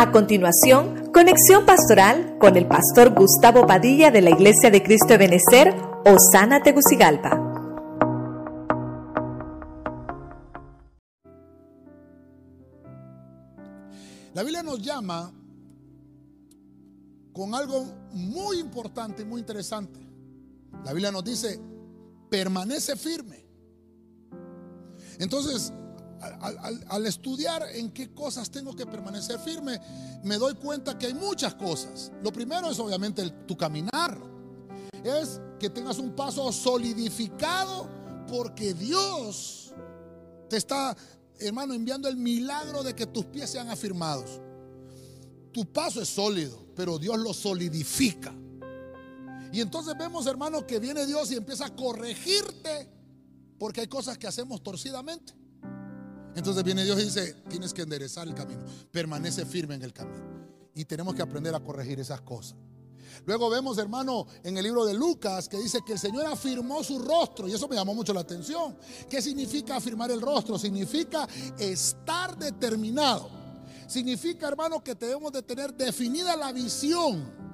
A continuación, conexión pastoral con el pastor Gustavo Padilla de la Iglesia de Cristo de Benecer, Osana Tegucigalpa. La Biblia nos llama con algo muy importante y muy interesante. La Biblia nos dice, permanece firme. Entonces, al, estudiar en qué cosas tengo que permanecer firme, me doy cuenta que hay muchas cosas. Lo primero es obviamente tu caminar. Es que tengas un paso solidificado porque Dios te está, hermano, enviando el milagro de que tus pies sean afirmados. Tu paso es sólido, pero Dios lo solidifica. Y entonces vemos, hermano, que viene Dios y empieza a corregirte porque hay cosas que hacemos torcidamente. Entonces viene Dios y dice, tienes que enderezar el camino, permanece firme en el camino. Y tenemos que aprender a corregir esas cosas. Luego vemos, hermano, en el libro de Lucas que dice que el Señor afirmó su rostro y eso me llamó mucho la atención. ¿Qué significa afirmar el rostro? Significa estar determinado. Significa, hermano, que debemos de tener definida la visión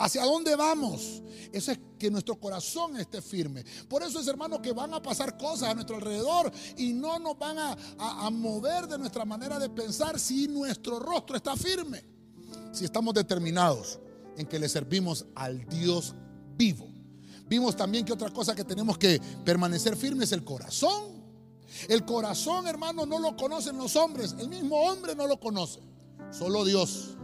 ¿Hacia dónde vamos? Eso es que nuestro corazón esté firme. Por eso es, hermano, que van a pasar cosas a nuestro alrededor y no nos van a, mover de nuestra manera de pensar si nuestro rostro está firme. Si estamos determinados en que le servimos al Dios vivo. Vimos también que otra cosa que tenemos que permanecer firme es el corazón. El corazón, hermano, no lo conocen los hombres. El mismo hombre no lo conoce. Solo Dios.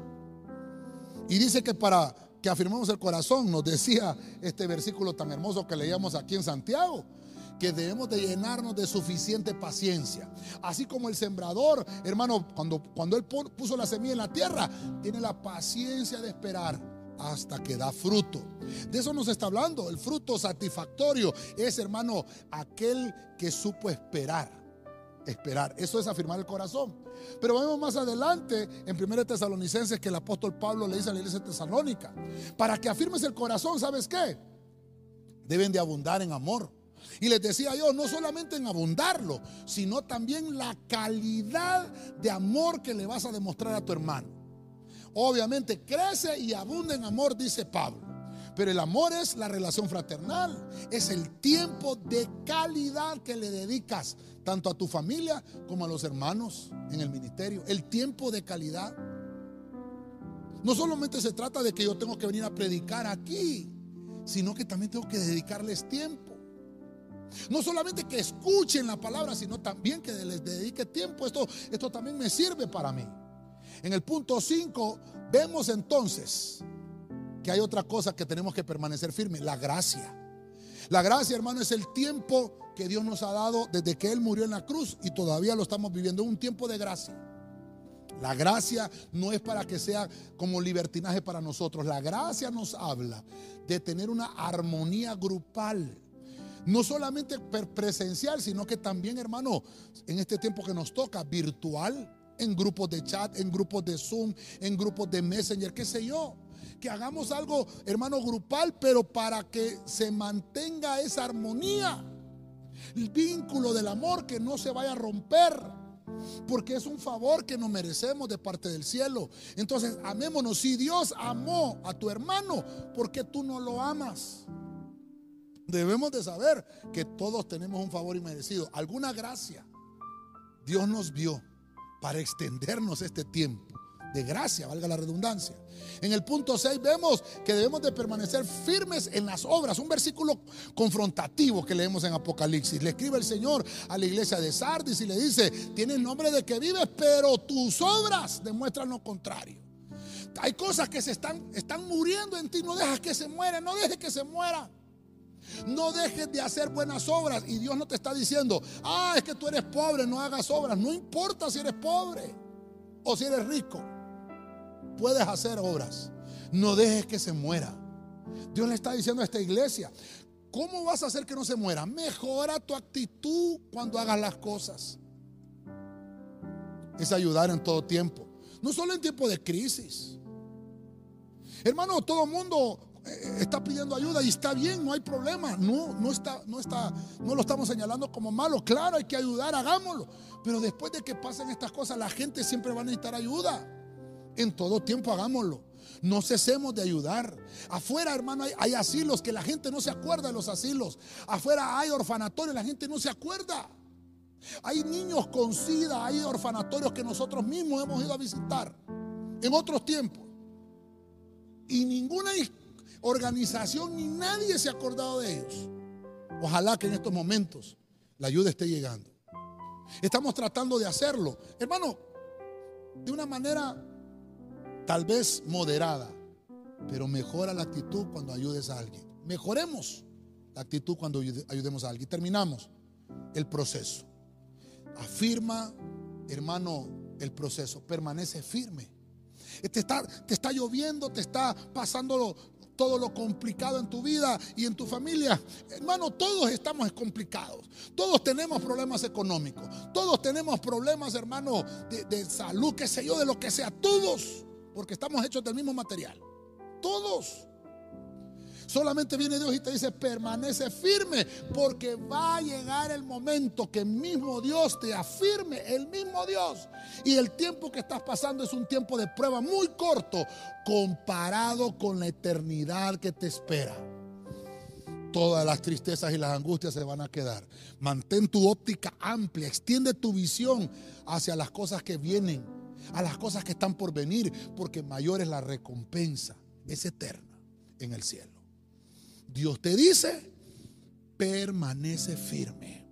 Y dice que para que afirmamos el corazón, nos decía este versículo tan hermoso que leíamos aquí en Santiago que debemos de llenarnos de suficiente paciencia. Así como el sembrador, hermano, cuando, cuando él puso la semilla en la tierra, tiene la paciencia de esperar hasta que da fruto. De eso nos está hablando. El fruto satisfactorio es, hermano, aquel que supo esperar. Esperar. Eso es afirmar el corazón. Pero vemos más adelante en 1 Tesalonicenses que el apóstol Pablo le dice a la iglesia tesalónica, para que afirmes el corazón, ¿sabes qué? Deben de abundar en amor. Y les decía yo, no solamente en abundarlo, sino también la calidad de amor que le vas a demostrar a tu hermano. Obviamente crece y abunda en amor, dice Pablo. Pero el amor es la relación fraternal, es el tiempo de calidad que le dedicas tanto a tu familia como a los hermanos en el ministerio. El tiempo de calidad. No solamente se trata de que yo tengo que venir a predicar aquí, sino que también tengo que dedicarles tiempo. No solamente que escuchen la palabra, sino también que les dedique tiempo. Esto, esto también me sirve para mí. En el punto 5 vemos entonces que hay otra cosa que tenemos que permanecer firme, la gracia. La gracia, hermano, es el tiempo que Dios nos ha dado desde que Él murió en la cruz y todavía lo estamos viviendo, un tiempo de gracia. La gracia no es para que sea como libertinaje para nosotros. La gracia nos habla de tener una armonía grupal. No solamente presencial, sino que también, hermano, en este tiempo que nos toca, virtual, en grupos de chat, en grupos de Zoom, en grupos de Messenger, qué sé yo que hagamos algo, hermano, grupal, pero para que se mantenga esa armonía. El vínculo del amor que no se vaya a romper. Porque es un favor que nos merecemos de parte del cielo. Entonces, amémonos. Si Dios amó a tu hermano, ¿por qué tú no lo amas? Debemos de saber que todos tenemos un favor inmerecido, alguna gracia. Dios nos vio para extendernos este tiempo de gracia, valga la redundancia. En el punto 6 vemos que debemos de permanecer firmes en las obras, un versículo confrontativo que leemos en Apocalipsis. Le escribe el Señor a la iglesia de Sardis y le dice, tienes nombre de que vives, pero tus obras demuestran lo contrario. Hay cosas que se están, están muriendo en ti, no dejas que se mueran, no dejes que se mueran. No dejes de hacer buenas obras y Dios no te está diciendo, ah, es que tú eres pobre, no hagas obras. No importa si eres pobre o si eres rico puedes hacer obras. No dejes que se muera. Dios le está diciendo a esta iglesia, ¿cómo vas a hacer que no se muera? Mejora tu actitud cuando hagas las cosas. Es ayudar en todo tiempo. No solo en tiempo de crisis. Hermano, todo el mundo eh, está pidiendo ayuda y está bien, no hay problema. No, no está, no está, no lo estamos señalando como malo. Claro, hay que ayudar, hagámoslo. Pero después de que pasen estas cosas, la gente siempre va a necesitar ayuda. En todo tiempo hagámoslo. No cesemos de ayudar. Afuera, hermano, hay, asilos que la gente no se acuerda de los asilos. Afuera hay orfanatorios, la gente no se acuerda. Hay niños con sida, hay orfanatorios que nosotros mismos hemos ido a visitar en otros tiempos. Y ninguna organización ni nadie se ha acordado de ellos. Ojalá que en estos momentos la ayuda esté llegando. Estamos tratando de hacerlo. Hermano, de una manera tal vez moderada, pero mejora la actitud cuando ayudes a alguien. Mejoremos la actitud cuando ayudemos a alguien. Terminamos el proceso. Afirma, hermano, el proceso. Permanece firme. Te está, te está lloviendo, te está pasando todo lo complicado en tu vida y en tu familia. Hermano, todos estamos complicados. Todos tenemos problemas económicos. Todos tenemos problemas, hermano, de, de salud, qué sé yo, de lo que sea. Todos. Porque estamos hechos del mismo material. Todos. Solamente viene Dios y te dice, permanece firme, porque va a llegar el momento que el mismo Dios te afirme, el mismo Dios. Y el tiempo que estás pasando es un tiempo de prueba muy corto comparado con la eternidad que te espera. Todas las tristezas y las angustias se van a quedar. Mantén tu óptica amplia, extiende tu visión hacia las cosas que vienen, a las cosas que están por venir, porque mayor es la recompensa, es eterna en el cielo. Dios te dice, permanece firme.